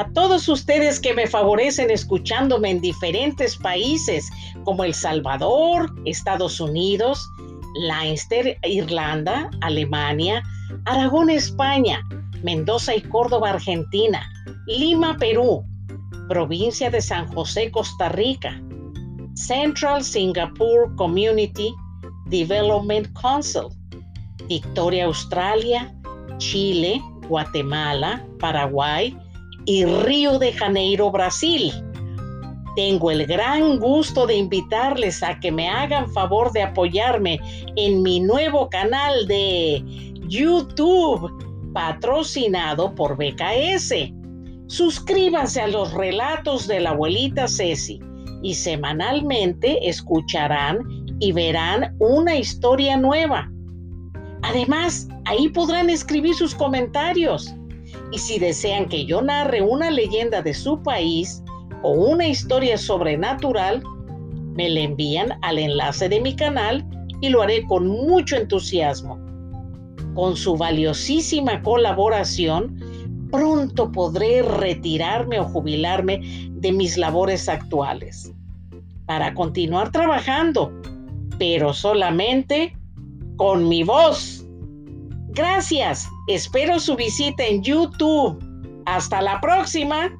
A todos ustedes que me favorecen escuchándome en diferentes países como El Salvador, Estados Unidos, Leinster, Irlanda, Alemania, Aragón, España, Mendoza y Córdoba, Argentina, Lima, Perú, provincia de San José, Costa Rica, Central Singapore Community Development Council, Victoria, Australia, Chile, Guatemala, Paraguay y Río de Janeiro, Brasil. Tengo el gran gusto de invitarles a que me hagan favor de apoyarme en mi nuevo canal de YouTube, patrocinado por BKS. Suscríbanse a los relatos de la abuelita Ceci y semanalmente escucharán y verán una historia nueva. Además, ahí podrán escribir sus comentarios. Y si desean que yo narre una leyenda de su país o una historia sobrenatural, me la envían al enlace de mi canal y lo haré con mucho entusiasmo. Con su valiosísima colaboración, pronto podré retirarme o jubilarme de mis labores actuales para continuar trabajando, pero solamente con mi voz. Gracias, espero su visita en YouTube. Hasta la próxima.